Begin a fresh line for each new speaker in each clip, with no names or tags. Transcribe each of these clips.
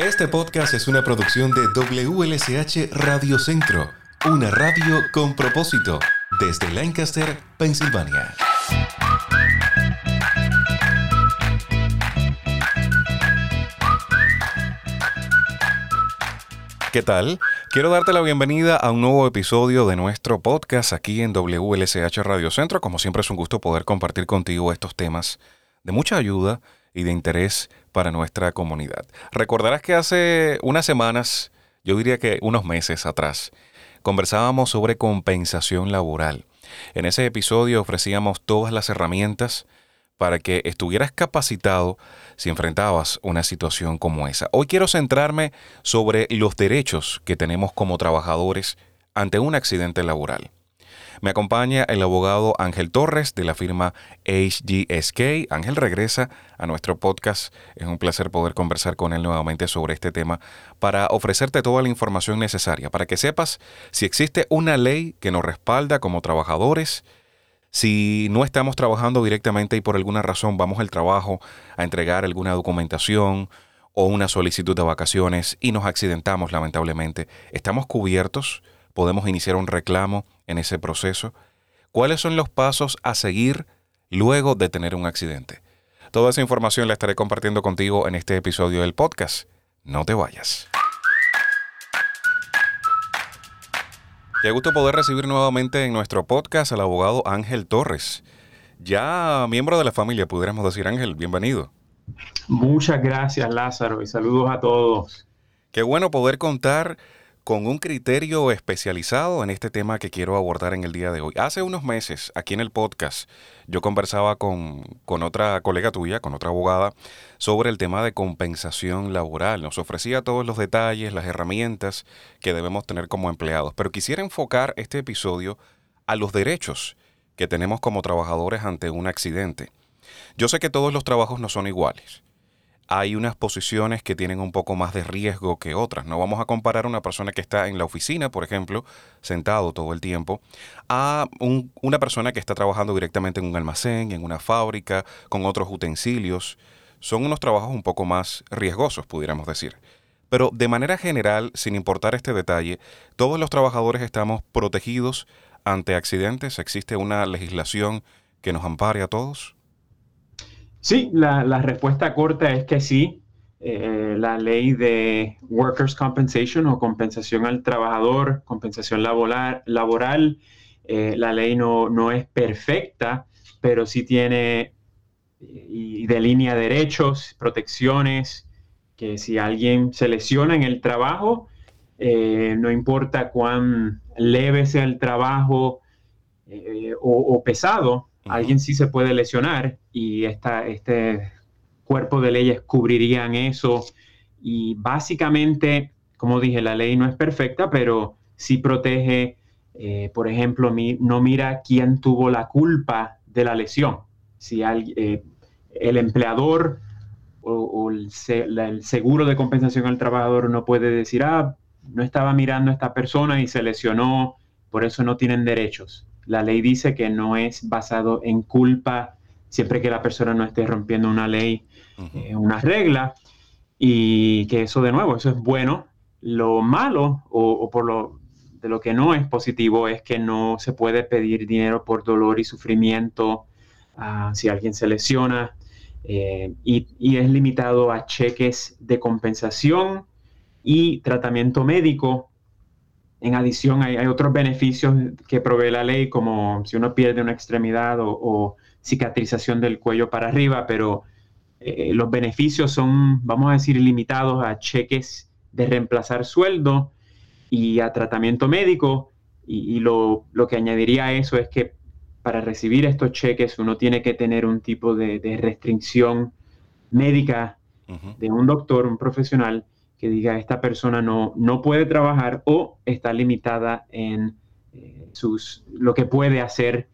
Este podcast es una producción de WLSH Radio Centro, una radio con propósito, desde Lancaster, Pensilvania. ¿Qué tal? Quiero darte la bienvenida a un nuevo episodio de nuestro podcast aquí en WLSH Radio Centro. Como siempre es un gusto poder compartir contigo estos temas de mucha ayuda y de interés para nuestra comunidad. Recordarás que hace unas semanas, yo diría que unos meses atrás, conversábamos sobre compensación laboral. En ese episodio ofrecíamos todas las herramientas para que estuvieras capacitado si enfrentabas una situación como esa. Hoy quiero centrarme sobre los derechos que tenemos como trabajadores ante un accidente laboral. Me acompaña el abogado Ángel Torres de la firma HGSK. Ángel regresa a nuestro podcast. Es un placer poder conversar con él nuevamente sobre este tema para ofrecerte toda la información necesaria, para que sepas si existe una ley que nos respalda como trabajadores, si no estamos trabajando directamente y por alguna razón vamos al trabajo a entregar alguna documentación o una solicitud de vacaciones y nos accidentamos lamentablemente, ¿estamos cubiertos? Podemos iniciar un reclamo en ese proceso? ¿Cuáles son los pasos a seguir luego de tener un accidente? Toda esa información la estaré compartiendo contigo en este episodio del podcast. No te vayas. Qué gusto poder recibir nuevamente en nuestro podcast al abogado Ángel Torres. Ya miembro de la familia, pudiéramos decir Ángel, bienvenido.
Muchas gracias Lázaro y saludos a todos.
Qué bueno poder contar con un criterio especializado en este tema que quiero abordar en el día de hoy. Hace unos meses, aquí en el podcast, yo conversaba con, con, otra colega tuya, con otra abogada, sobre el tema de compensación laboral. Nos ofrecía todos los detalles, las herramientas que debemos tener como empleados. Pero quisiera enfocar este episodio a los derechos que tenemos como trabajadores ante un accidente. Yo sé que todos los trabajos no son iguales hay unas posiciones que tienen un poco más de riesgo que otras. No vamos a comparar a una persona que está en la oficina, por ejemplo, sentado todo el tiempo, a una persona que está trabajando directamente en un almacén, en una fábrica, con otros utensilios. Son unos trabajos un poco más riesgosos, pudiéramos decir. Pero de manera general, sin importar este detalle, todos los trabajadores estamos protegidos ante accidentes. ¿Existe una legislación que nos ampare a todos?
Sí, la, respuesta corta es que sí. Eh, la ley de Workers' Compensation o compensación al trabajador, compensación laboral, laboral eh, la ley no, no, es perfecta, pero sí tiene y delinea derechos, protecciones, que si alguien se lesiona en el trabajo, eh, no importa cuán leve sea el trabajo o pesado, alguien sí se puede lesionar y esta, este cuerpo de leyes cubrirían eso. Y básicamente, como dije, la ley no es perfecta, pero sí protege, eh, por ejemplo, no mira quién tuvo la culpa de la lesión. Si eh, el empleador o, el, el, seguro de compensación al trabajador no puede decir, ah, no estaba mirando a esta persona y se lesionó, por eso no tienen derechos. La ley dice que no es basado en culpa siempre que la persona no esté rompiendo una ley, eh, una regla, y que eso de nuevo, eso es bueno. Lo malo o, por lo de lo que no es positivo es que no se puede pedir dinero por dolor y sufrimiento ah, si alguien se lesiona eh, y, y, es limitado a cheques de compensación y tratamiento médico en adición, hay, otros beneficios que provee la ley, como si uno pierde una extremidad o, cicatrización del cuello para arriba, pero eh, los beneficios son, vamos a decir, limitados a cheques de reemplazar sueldo y a tratamiento médico. Y, lo, que añadiría a eso es que para recibir estos cheques uno tiene que tener un tipo de, restricción médica de un doctor, un profesional, que diga esta persona no, no puede trabajar o está limitada en eh, sus, lo que puede hacer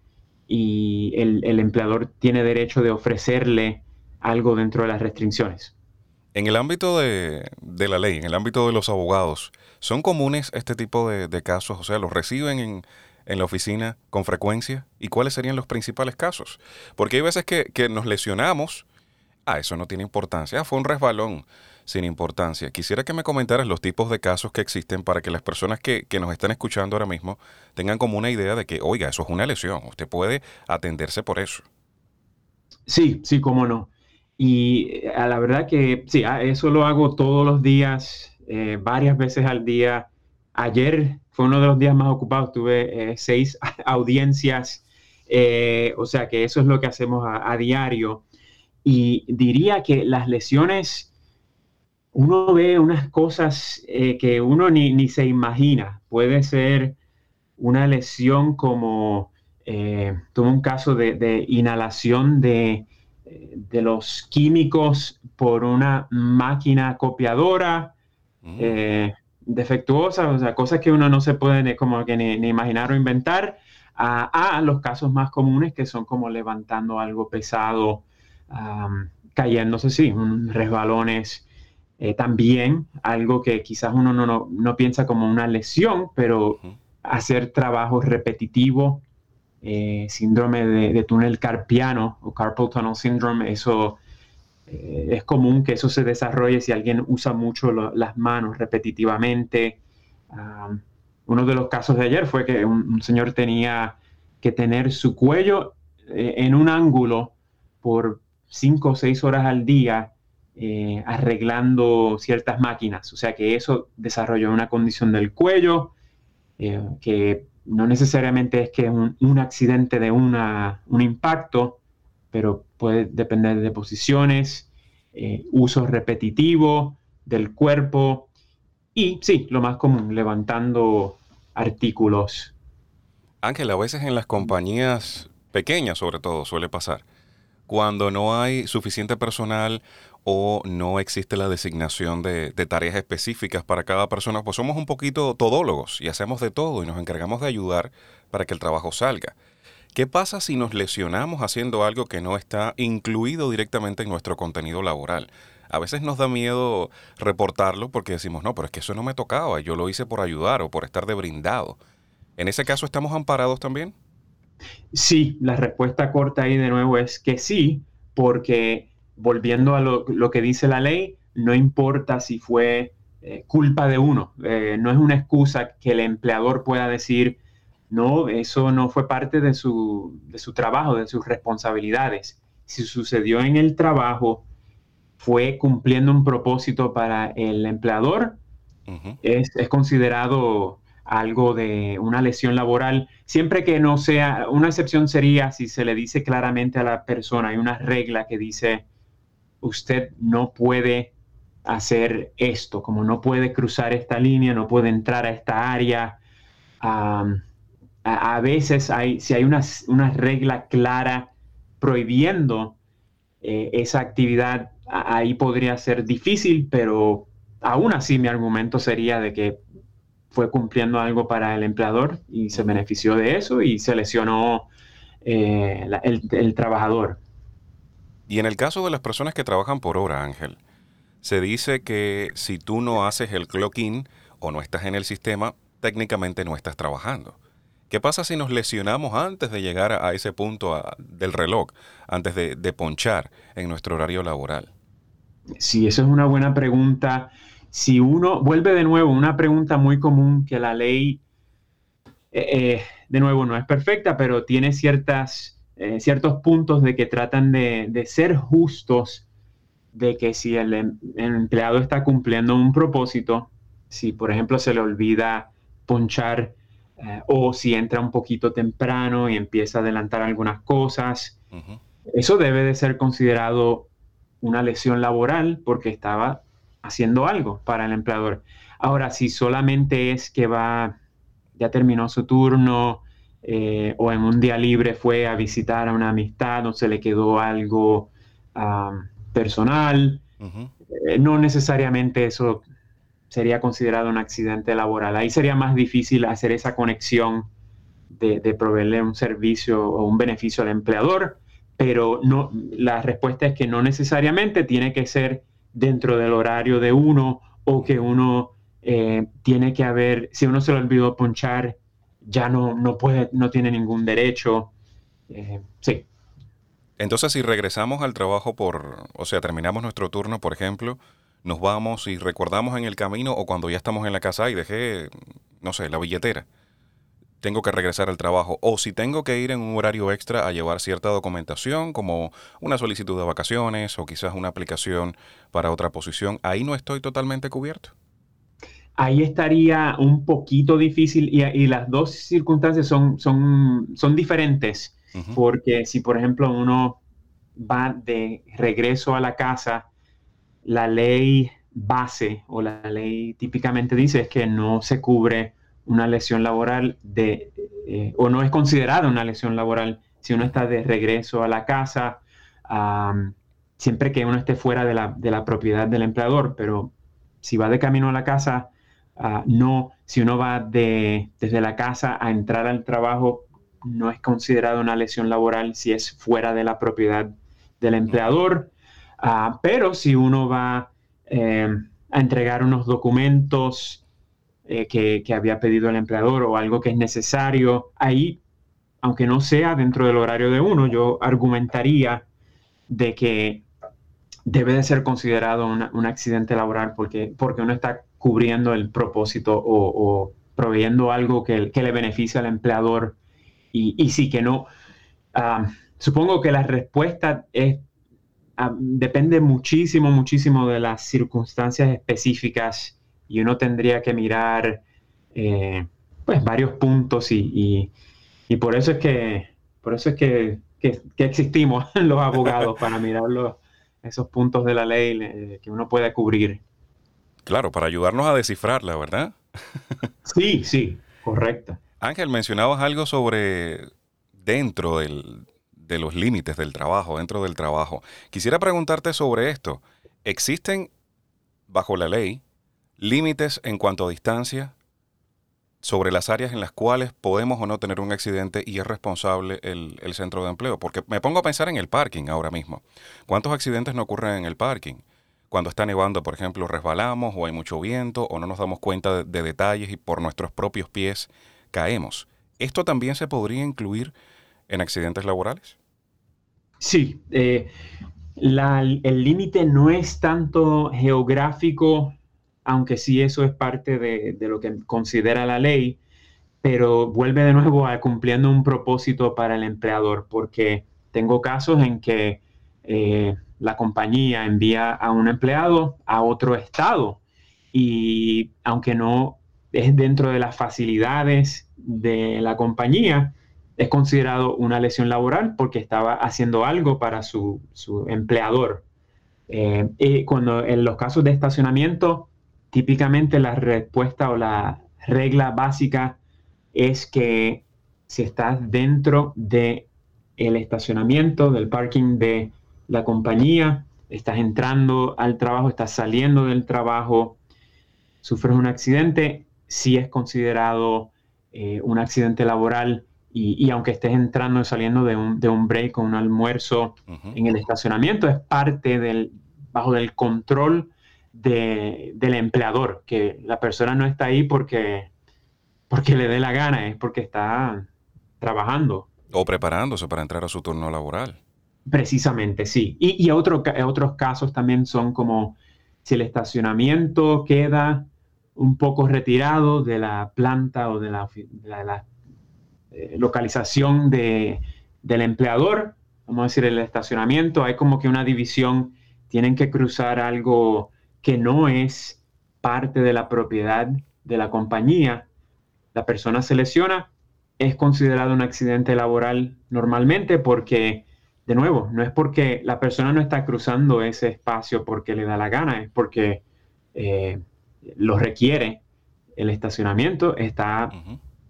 y el, empleador tiene derecho de ofrecerle algo dentro de las restricciones.
En el ámbito de, la ley, en el ámbito de los abogados, ¿son comunes este tipo de, casos? O sea, ¿los reciben en, en, la oficina con frecuencia? ¿Y cuáles serían los principales casos? Porque hay veces que, que nos lesionamos, ah, eso no tiene importancia, ah, fue un resbalón sin importancia. Quisiera que me comentaras los tipos de casos que existen para que las personas que, que, nos están escuchando ahora mismo tengan como una idea de que, oiga, eso es una lesión, usted puede atenderse por eso.
Sí, sí, cómo no. Y eh, a la verdad que sí, eso lo hago todos los días, eh, varias veces al día. Ayer fue uno de los días más ocupados, tuve eh, seis audiencias, o sea que eso es lo que hacemos a diario. Y diría que las lesiones uno ve unas cosas eh, que uno ni, se imagina. Puede ser una lesión como, eh, tuve un caso de, inhalación de, de, los químicos por una máquina copiadora mm. eh, defectuosa, o sea, cosas que uno no se puede como que ni, imaginar o inventar, a, los casos más comunes que son como levantando algo pesado, cayéndose, sí, resbalones eh, también algo que quizás uno no, piensa como una lesión, pero hacer trabajo repetitivo, eh, síndrome de, túnel carpiano o carpal tunnel syndrome, eso eh, es común que eso se desarrolle si alguien usa mucho las manos repetitivamente. uno de los casos de ayer fue que un señor tenía que tener su cuello en un ángulo por cinco o seis horas al día eh, arreglando ciertas máquinas. O sea que eso desarrolló una condición del cuello eh, que no necesariamente es que es un, accidente de un impacto, pero puede depender de posiciones, eh, uso repetitivo del cuerpo y sí, lo más común, levantando artículos.
Ángel, a veces en las compañías pequeñas sobre todo suele pasar cuando no hay suficiente personal o no existe la designación de, tareas específicas para cada persona, pues somos un poquito todólogos y hacemos de todo y nos encargamos de ayudar para que el trabajo salga. ¿Qué pasa si nos lesionamos haciendo algo que no está incluido directamente en nuestro contenido laboral? A veces nos da miedo reportarlo porque decimos, no, pero es que eso no me tocaba, yo lo hice por ayudar o por estar de brindado. ¿En ese caso estamos amparados también?
Sí, la respuesta corta ahí de nuevo es que sí, porque volviendo a lo, que dice la ley, no importa si fue eh, culpa de uno, eh, no es una excusa que el empleador pueda decir, no, eso no fue parte de su, trabajo, de sus responsabilidades. Si sucedió en el trabajo, fue cumpliendo un propósito para el empleador, es, es considerado algo de una lesión laboral, siempre que no sea, una excepción sería si se le dice claramente a la persona, hay una regla que dice, usted no puede hacer esto, como no puede cruzar esta línea, no puede entrar a esta área. a, veces hay, si hay una, regla clara prohibiendo eh, esa actividad, ahí podría ser difícil, pero aún así mi argumento sería de que fue cumpliendo algo para el empleador y se benefició de eso y se lesionó eh, el trabajador.
Y en el caso de las personas que trabajan por hora, Ángel, se dice que si tú no haces el clock-in o no estás en el sistema, técnicamente no estás trabajando. ¿Qué pasa si nos lesionamos antes de llegar a ese punto del reloj, antes de, ponchar en nuestro horario laboral?
Sí, eso es una buena pregunta. Si uno vuelve de nuevo, una pregunta muy común que la ley, eh, eh, de nuevo, no es perfecta, pero tiene ciertas eh, ciertos puntos de que tratan de, ser justos, de que si el, em, empleado está cumpliendo un propósito, si por ejemplo se le olvida ponchar eh, o si entra un poquito temprano y empieza a adelantar algunas cosas, eso debe de ser considerado una lesión laboral porque estaba haciendo algo para el empleador. Ahora, si solamente es que va, ya terminó su turno, eh, o en un día libre fue a visitar a una amistad o se le quedó algo personal. Eh, no necesariamente eso sería considerado un accidente laboral. Ahí sería más difícil hacer esa conexión de, proveerle un servicio o un beneficio al empleador, pero no, la respuesta es que no necesariamente tiene que ser dentro del horario de uno o que uno eh, tiene que haber, si uno se le olvidó ponchar ya no, no puede, no tiene ningún derecho. Eh, sí.
Entonces, si regresamos al trabajo por, o sea, terminamos nuestro turno, por ejemplo, nos vamos y recordamos en el camino o cuando ya estamos en la casa y dejé, no sé, la billetera. Tengo que regresar al trabajo. O si tengo que ir en un horario extra a llevar cierta documentación, como una solicitud de vacaciones o quizás una aplicación para otra posición, ahí no estoy totalmente cubierto.
Ahí estaría un poquito difícil y, las dos circunstancias son, son, son diferentes. Porque si, por ejemplo, uno va de regreso a la casa, la ley base o la ley típicamente dice es que no se cubre una lesión laboral de, eh, o no es considerada una lesión laboral si uno está de regreso a la casa, siempre que uno esté fuera de la, propiedad del empleador, pero si va de camino a la casa, ah, no, si uno va de, desde la casa a entrar al trabajo, no es considerada una lesión laboral si es fuera de la propiedad del empleador, ah, pero si uno va eh, a entregar unos documentos eh, que, había pedido el empleador o algo que es necesario, ahí, aunque no sea dentro del horario de uno, yo argumentaría de que debe de ser considerado un accidente laboral porque, porque uno está cubriendo el propósito o, proveyendo algo que, le beneficia al empleador y, y sí que no. Ah, Supongo que la respuesta es, ah, depende muchísimo, muchísimo de las circunstancias específicas y uno tendría que mirar eh, pues varios puntos y, por eso es que por eso es que, existimos los abogados para mirar esos puntos de la ley eh, que uno puede cubrir.
Claro, para ayudarnos a descifrarla, ¿verdad?
sí, sí, correcto.
Ángel, mencionabas algo sobre dentro del, de los límites del trabajo, dentro del trabajo. Quisiera preguntarte sobre esto. ¿Existen, bajo la ley, límites en cuanto a distancia sobre las áreas en las cuales podemos o no tener un accidente y es responsable el, centro de empleo? Porque me pongo a pensar en el parking ahora mismo. ¿Cuántos accidentes no ocurren en el parking? Cuando está nevando, por ejemplo, resbalamos o hay mucho viento o no nos damos cuenta de detalles y por nuestros propios pies caemos. ¿Esto también se podría incluir en accidentes laborales?
Sí, eh, el límite no es tanto geográfico, aunque sí eso es parte de, lo que considera la ley, pero vuelve de nuevo a cumpliendo un propósito para el empleador, porque tengo casos en que eh, la compañía envía a un empleado a otro estado y aunque no es dentro de las facilidades de la compañía, es considerado una lesión laboral porque estaba haciendo algo para su, empleador. Eh, y cuando en los casos de estacionamiento, típicamente la respuesta o la regla básica es que si estás dentro de el estacionamiento, del parking de la compañía, estás entrando al trabajo, estás saliendo del trabajo, sufres un accidente, si es considerado eh, un accidente laboral y, aunque estés entrando y saliendo de un, de un break o un almuerzo en el estacionamiento, es parte del, bajo del control del empleador, que la persona no está ahí porque, porque le dé la gana, es porque está trabajando.
O preparándose para entrar a su turno laboral.
Precisamente, sí. Y, y otros casos también son como si el estacionamiento queda un poco retirado de la planta o de la, de la eh, localización de, del empleador, vamos a decir el estacionamiento, hay como que una división, tienen que cruzar algo que no es parte de la propiedad de la compañía, la persona se lesiona, es considerado un accidente laboral normalmente porque, de nuevo, no es porque la persona no está cruzando ese espacio porque le da la gana, es porque eh, lo requiere el estacionamiento, está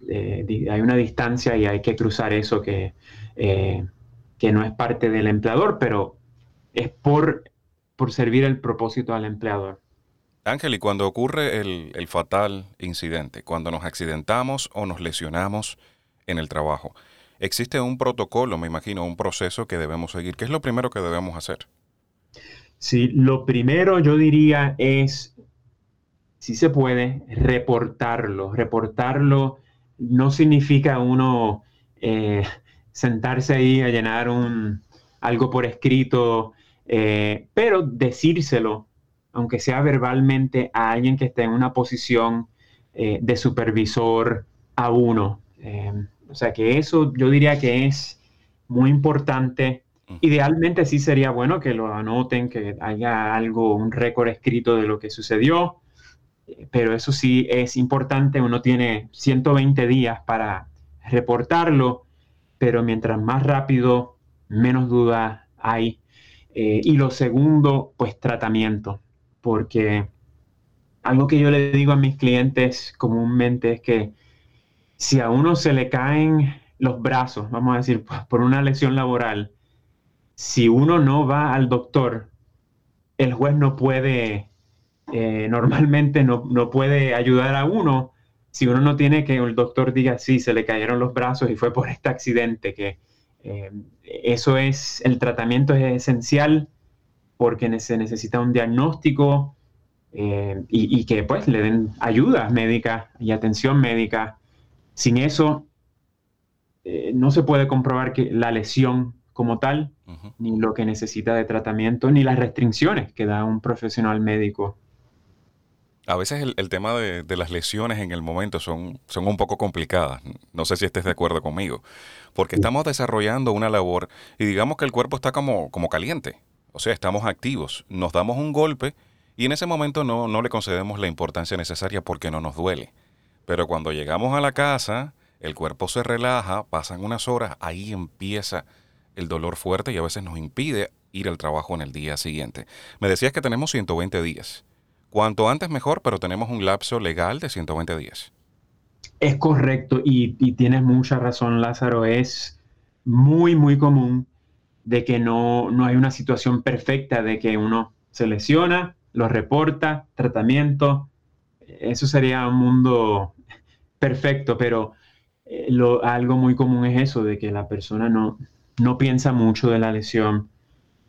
eh, hay una distancia y hay que cruzar eso que, eh, que no es parte del empleador, pero es por, por servir el propósito al empleador.
Ángel, y cuando ocurre el, el, fatal incidente, cuando nos accidentamos o nos lesionamos en el trabajo, existe un protocolo, me imagino, un proceso que debemos seguir. ¿Qué es lo primero que debemos hacer?
Sí, lo primero yo diría es, si se puede, reportarlo, reportarlo no significa uno eh, sentarse ahí a llenar un, algo por escrito, eh, pero decírselo aunque sea verbalmente, a alguien que esté en una posición eh, de supervisor a uno. Eh, o sea que eso yo diría que es muy importante. Idealmente sí sería bueno que lo anoten, que haya algo, un récord escrito de lo que sucedió, pero eso sí es importante. Uno tiene 120 días para reportarlo, pero mientras más rápido, menos duda hay. Eh, y lo segundo, pues tratamiento, porque algo que yo le digo a mis clientes comúnmente es que si a uno se le caen los brazos, vamos a decir, por una lesión laboral, si uno no va al doctor, el juez no puede, eh, normalmente no, puede ayudar a uno si uno no tiene que el doctor diga, sí, se le cayeron los brazos y fue por este accidente, que eh, eso es, el tratamiento es esencial porque se necesita un diagnóstico eh, y, y, que pues le den ayuda médica y atención médica. Sin eso, eh, no se puede comprobar que la lesión como tal, ni lo que necesita de tratamiento, ni las restricciones que da un profesional médico.
A veces el, tema de, las lesiones en el momento son, son un poco complicadas. No sé si estés de acuerdo conmigo. Porque estamos desarrollando una labor y digamos que el cuerpo está como, como caliente. O sea, estamos activos. Nos damos un golpe y en ese momento no, no le concedemos la importancia necesaria porque no nos duele. Pero cuando llegamos a la casa, el cuerpo se relaja, pasan unas horas, ahí empieza el dolor fuerte y a veces nos impide ir al trabajo en el día siguiente. Me decías que tenemos 120 días. Cuanto antes mejor, pero tenemos un lapso legal de 120 días.
Es correcto y, tienes mucha razón, Lázaro. Es muy, muy común de que no, no hay una situación perfecta de que uno se lesiona, lo reporta, tratamiento. Eso sería un mundo perfecto, pero eh, algo muy común es eso, de que la persona no, no piensa mucho de la lesión,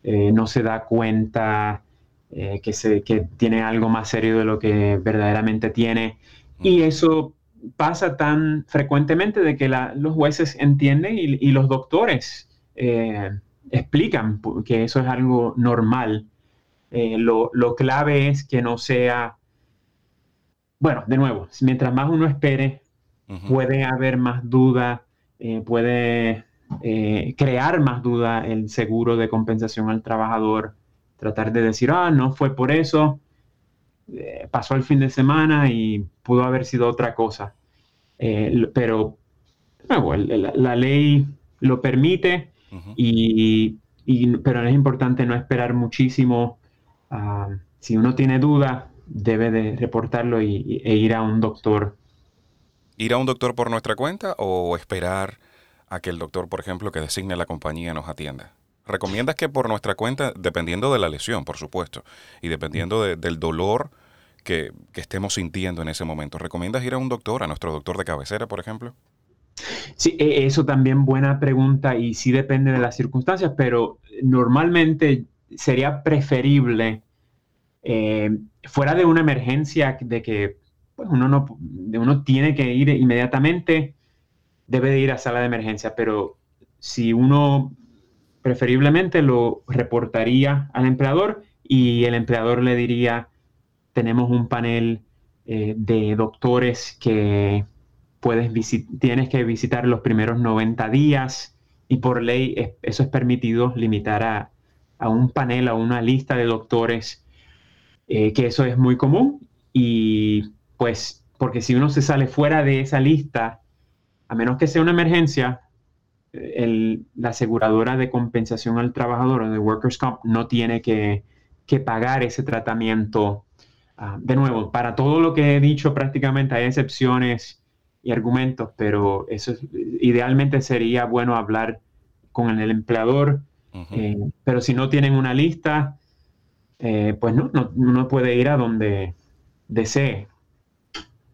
eh, no se da cuenta eh, que, se, que tiene algo más serio de lo que verdaderamente tiene. Y eso pasa tan frecuentemente de que los jueces entienden y, los doctores explican que eso es algo normal. Lo, lo, clave es que no sea, bueno, de nuevo, mientras más uno espere, puede haber más duda, eh, puede eh, crear más duda el seguro de compensación al trabajador, tratar de decir, ah, no fue por eso, eh, pasó el fin de semana y pudo haber sido otra cosa. pero, la, ley lo permite, y, pero es importante no esperar muchísimo. Ah, si uno tiene duda, debe de reportarlo y, e ir a un doctor
¿Ir a un doctor por nuestra cuenta o esperar a que el doctor, por ejemplo, que designe la compañía nos atienda? ¿Recomiendas que por nuestra cuenta, dependiendo de la lesión, por supuesto, y dependiendo del dolor que, estemos sintiendo en ese momento, ¿recomiendas ir a un doctor, a nuestro doctor de cabecera, por ejemplo?
Sí, e, eso también buena pregunta y sí depende de las circunstancias, pero normalmente sería preferible, eh, fuera de una emergencia de que pues uno, no, uno tiene que ir inmediatamente, debe de ir a sala de emergencia, pero si uno preferiblemente lo reportaría al empleador y el empleador le diría, tenemos un panel eh, de doctores que puedes tienes que visitar los primeros 90 días y por ley eso es permitido limitar a, un panel, a una lista de doctores, eh, que eso es muy común y pues porque si uno se sale fuera de esa lista, a menos que sea una emergencia, la aseguradora de compensación al trabajador o de Workers' Comp no tiene que, pagar ese tratamiento. Ah, de nuevo, para todo lo que he dicho prácticamente hay excepciones y argumentos, pero eso idealmente sería bueno hablar con el empleador, eh, pero si no tienen una lista, eh, pues no, no, no puede ir a donde desee.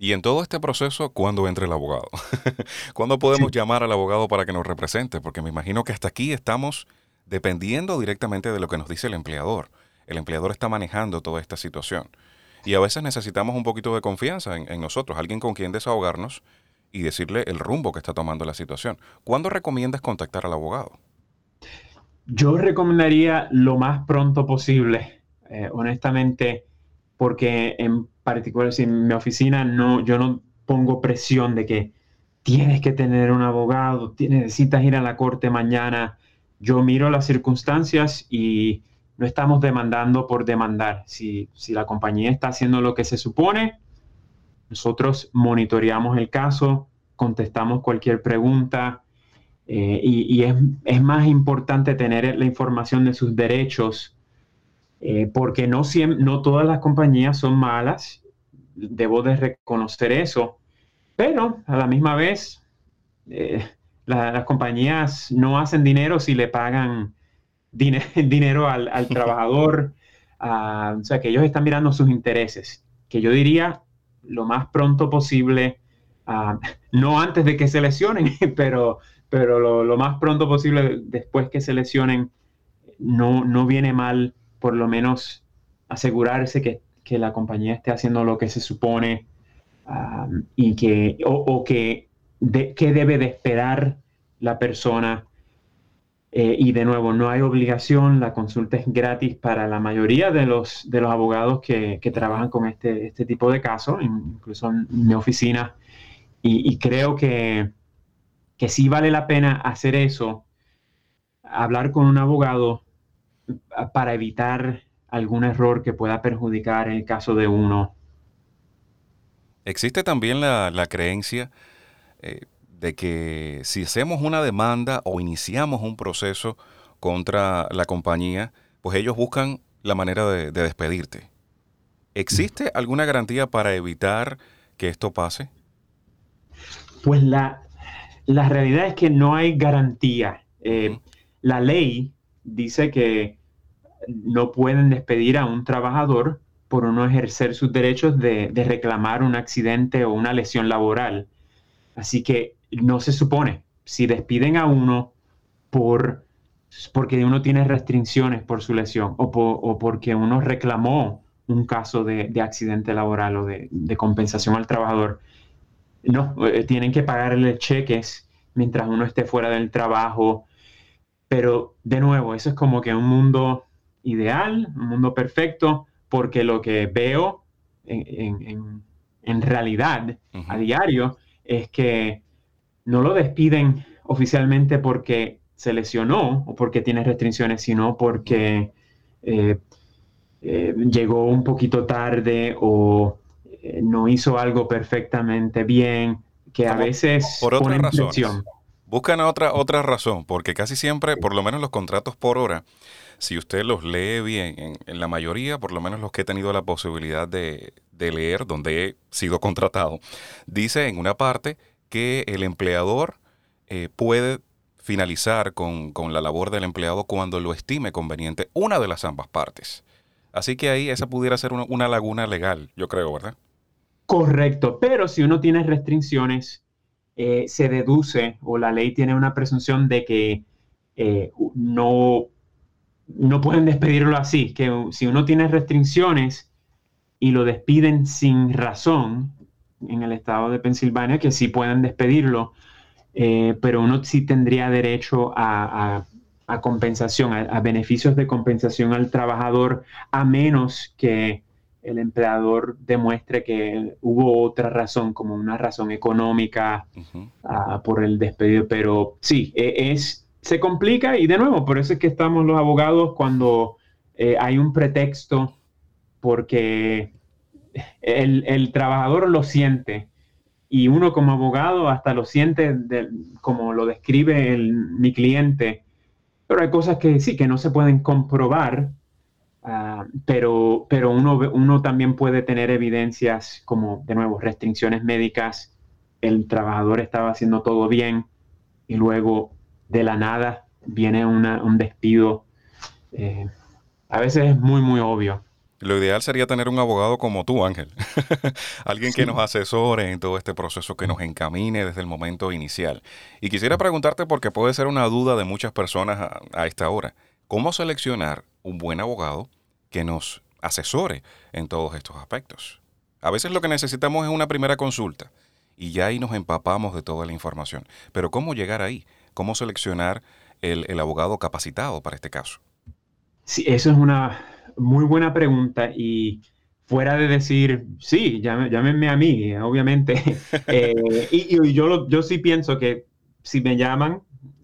Y en todo este proceso, ¿cuándo entra el abogado? ¿Cuándo podemos llamar al abogado para que nos represente? Porque me imagino que hasta aquí estamos dependiendo directamente de lo que nos dice el empleador. El empleador está manejando toda esta situación. Y a veces necesitamos un poquito de confianza en, nosotros, alguien con quien desahogarnos y decirle el rumbo que está tomando la situación. ¿Cuándo recomiendas contactar al abogado?
Yo recomendaría lo más pronto posible. Eh, honestamente, porque en particular si en mi oficina no, yo no pongo presión de que tienes que tener un abogado, necesitas ir a la corte mañana. Yo miro las circunstancias y no estamos demandando por demandar. Si, si la compañía está haciendo lo que se supone, nosotros monitoreamos el caso, contestamos cualquier pregunta eh, y, es, más importante tener la información de sus derechos eh, porque no, no todas las compañías son malas, debo de reconocer eso, pero a la misma vez eh, las compañías no hacen dinero si le pagan dinero al, trabajador, o sea que ellos están mirando sus intereses, que yo diría lo más pronto posible no antes de que se lesionen, pero, pero lo, más pronto posible después que se lesionen, no, no viene mal por lo menos asegurarse que, la compañía esté haciendo lo que se supone ah, y que, o, que, debe de esperar la persona. Eh, y de nuevo, no hay obligación, la consulta es gratis para la mayoría de los, de los abogados que, trabajan con este, este tipo de casos, incluso en mi oficina y, creo que, que sí vale la pena hacer eso, hablar con un abogado para evitar algún error que pueda perjudicar en el caso de uno.
Existe también la, creencia eh, de que si hacemos una demanda o iniciamos un proceso contra la compañía, pues ellos buscan la manera de despedirte. ¿Existe alguna garantía para evitar que esto pase?
Pues la, realidad es que no hay garantía. Eh, la ley dice que no pueden despedir a un trabajador por no ejercer sus derechos de, reclamar un accidente o una lesión laboral. Así que no se supone, si despiden a uno por porque uno tiene restricciones por su lesión o, porque uno reclamó un caso de, accidente laboral o de, compensación al trabajador, no, eh, tienen que pagarle cheques mientras uno esté fuera del trabajo. Pero de nuevo, eso es como que un mundo ideal, un mundo perfecto, porque lo que veo en, realidad a diario es que no lo despiden oficialmente porque se lesionó o porque tiene restricciones, sino porque eh, eh, llegó un poquito tarde o eh, no hizo algo perfectamente bien, que a veces
por otra razón. Buscan otra, otra razón, porque casi siempre, por lo menos los contratos por hora, si usted los lee bien, en, la mayoría, por lo menos los que he tenido la posibilidad de, leer, donde he sido contratado, dice en una parte que el empleador eh, puede finalizar con, la labor del empleado cuando lo estime conveniente una de las ambas partes. Así que ahí esa pudiera ser una laguna legal, yo creo, ¿verdad?
Correcto, pero si uno tiene restricciones, eh, se deduce o la ley tiene una presunción de que eh, no, no pueden despedirlo así, que si uno tiene restricciones y lo despiden sin razón en el estado de Pensilvania, que sí pueden despedirlo, eh, pero uno sí tendría derecho a, compensación, a, beneficios de compensación al trabajador, a menos que el empleador demuestre que hubo otra razón, como una razón económica ah, por el despedido. Pero sí, e, es, se complica y de nuevo, por eso es que estamos los abogados cuando eh, hay un pretexto porque el, trabajador lo siente y uno como abogado hasta lo siente como lo describe mi cliente. Pero hay cosas que sí, que no se pueden comprobar Ah, pero pero uno, uno también puede tener evidencias como, de nuevo, restricciones médicas, el trabajador estaba haciendo todo bien y luego de la nada viene un despido. Eh, a veces es muy, muy obvio.
Lo ideal sería tener un abogado como tú, Ángel. Alguien que nos asesore en todo este proceso, que nos encamine desde el momento inicial. Y quisiera preguntarte, porque puede ser una duda de muchas personas a esta hora, ¿cómo seleccionar un buen abogado que nos asesore en todos estos aspectos. A veces lo que necesitamos es una primera consulta y ya ahí nos empapamos de toda la información. Pero ¿cómo llegar ahí? ¿Cómo seleccionar el, abogado capacitado para este caso?
Sí, eso es una muy buena pregunta y fuera de decir, sí, llámenme a mí, obviamente. Eh, y, yo, yo sí pienso que si me llaman,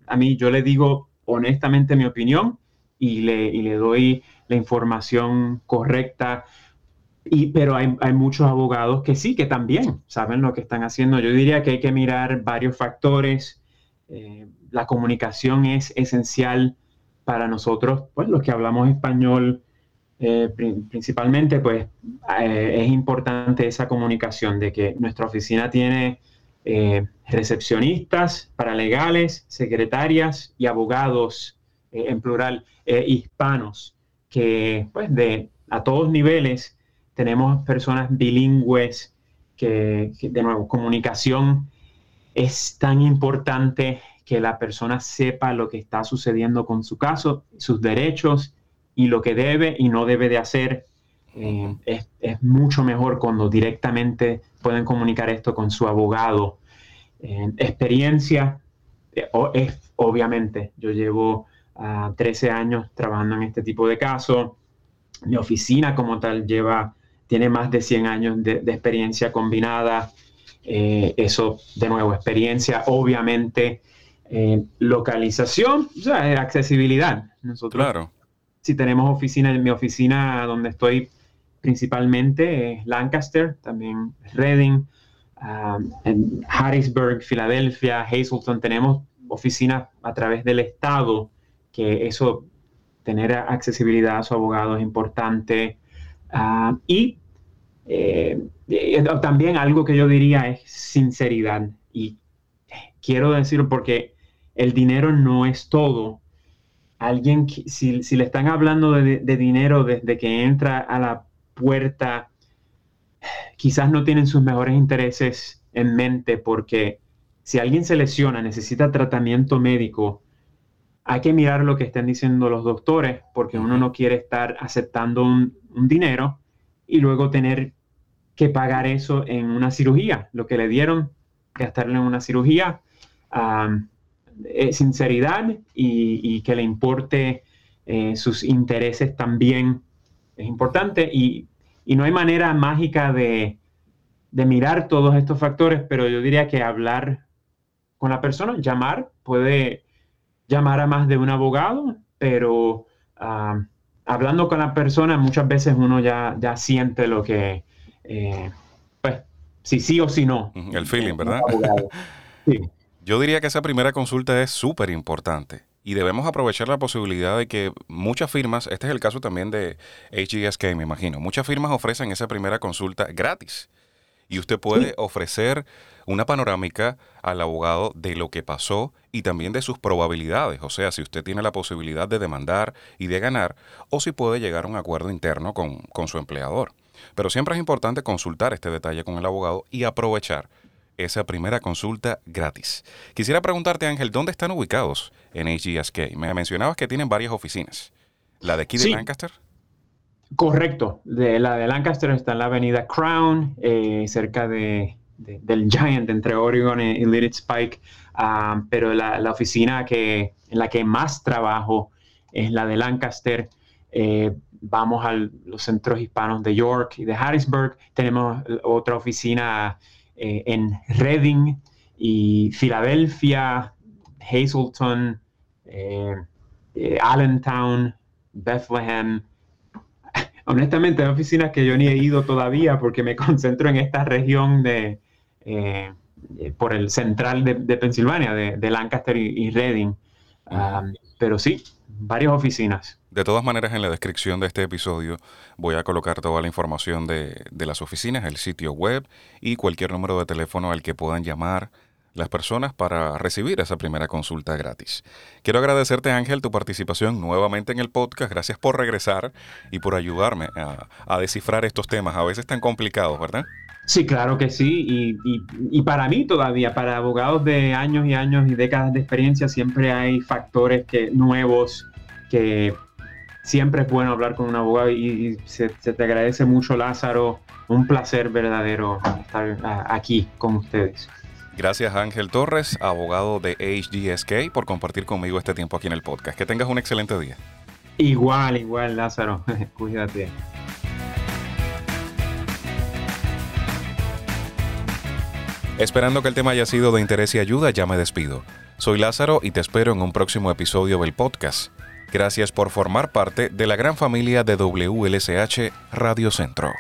a mí yo le digo honestamente mi opinión y le, y le doy la información correcta. Y, pero hay, hay, muchos abogados que sí, que también saben lo que están haciendo. Yo diría que hay que mirar varios factores. Eh, la comunicación es esencial para nosotros, pues los que hablamos español eh, principalmente, pues eh, es importante esa comunicación de que nuestra oficina tiene recepcionistas, paralegales, secretarias y abogados en plural hispanos que pues de a todos niveles tenemos personas bilingües que, de nuevo, comunicación es tan importante que la persona sepa lo que está sucediendo con su caso, sus derechos y lo que debe y no debe de hacer. Eh, es, mucho mejor cuando directamente pueden comunicar esto con su abogado. Eh, experiencia, eh, es, obviamente, yo llevo 13 años trabajando en este tipo de casos. Mi oficina como tal lleva, tiene más de 100 años de, experiencia combinada. Eh, eso, de nuevo, experiencia, obviamente, eh, localización, o sea, accesibilidad. Nosotros, claro. si tenemos oficina, en mi oficina donde estoy principalmente es Lancaster, también Reading, um, en Harrisburg, Filadelfia, Hazleton, tenemos oficinas a través del estado que eso, tener accesibilidad a su abogado es importante. Ah, y eh, eh, también algo que yo diría es sinceridad. Y quiero decirlo porque el dinero no es todo. Alguien, si, si le están hablando de, de, dinero desde que entra a la puerta, quizás no tienen sus mejores intereses en mente porque si alguien se lesiona, necesita tratamiento médico, hay que mirar lo que estén diciendo los doctores, porque uno no quiere estar aceptando un, dinero y luego tener que pagar eso en una cirugía. Lo que le dieron, gastarle en una cirugía, sinceridad y, que le importe eh, sus intereses también es importante. Y, no hay manera mágica de, de, mirar todos estos factores, pero yo diría que hablar con la persona, llamar, puede llamar a más de un abogado, pero ah, hablando con la persona muchas veces uno ya, ya siente lo que, eh, pues, si sí o si no.
El feeling, ¿verdad? Yo diría que esa primera consulta es súper importante y debemos aprovechar la posibilidad de que muchas firmas, este es el caso también de HGSK, me imagino, muchas firmas ofrecen esa primera consulta gratis y usted puede ofrecer una panorámica al abogado de lo que pasó y también de sus probabilidades, o sea, si usted tiene la posibilidad de demandar y de ganar, o si puede llegar a un acuerdo interno con, su empleador. Pero siempre es importante consultar este detalle con el abogado y aprovechar esa primera consulta gratis. Quisiera preguntarte, Ángel, ¿dónde están ubicados en HGSK? Me mencionabas que tienen varias oficinas. ¿La de aquí de Lancaster?
Correcto. De, la de Lancaster está en la avenida Crown, eh, cerca de del Giant entre Oregon y, Little Spike, ah, pero la, oficina que, en la que más trabajo es la de Lancaster. Eh, vamos a los centros hispanos de York y de Harrisburg. Tenemos otra oficina eh, en Reading y Filadelfia, Hazleton, eh, Allentown, Bethlehem. Honestamente, hay oficinas que yo ni he ido todavía porque me concentro en esta región de, eh, por el central de, Pensilvania, de, Lancaster y, Reading. pero sí, varias oficinas.
De todas maneras, en la descripción de este episodio voy a colocar toda la información de, de, las oficinas, el sitio web y cualquier número de teléfono al que puedan llamar las personas para recibir esa primera consulta gratis. Quiero agradecerte, Ángel, tu participación nuevamente en el podcast. Gracias por regresar y por ayudarme a descifrar estos temas, a veces tan complicados, ¿verdad?
Sí, claro que sí. Y, para mí todavía, para abogados de años y años y décadas de experiencia, siempre hay factores que, nuevos que siempre es bueno hablar con un abogado y, se, te agradece mucho, Lázaro. Un placer verdadero estar aquí con ustedes.
Gracias Ángel Torres, abogado de HDSK, por compartir conmigo este tiempo aquí en el podcast. Que tengas un excelente día.
Igual, igual, Lázaro. Cuídate.
Esperando que el tema haya sido de interés y ayuda, ya me despido. Soy Lázaro y te espero en un próximo episodio del podcast. Gracias por formar parte de la gran familia de WLSH Radio Centro.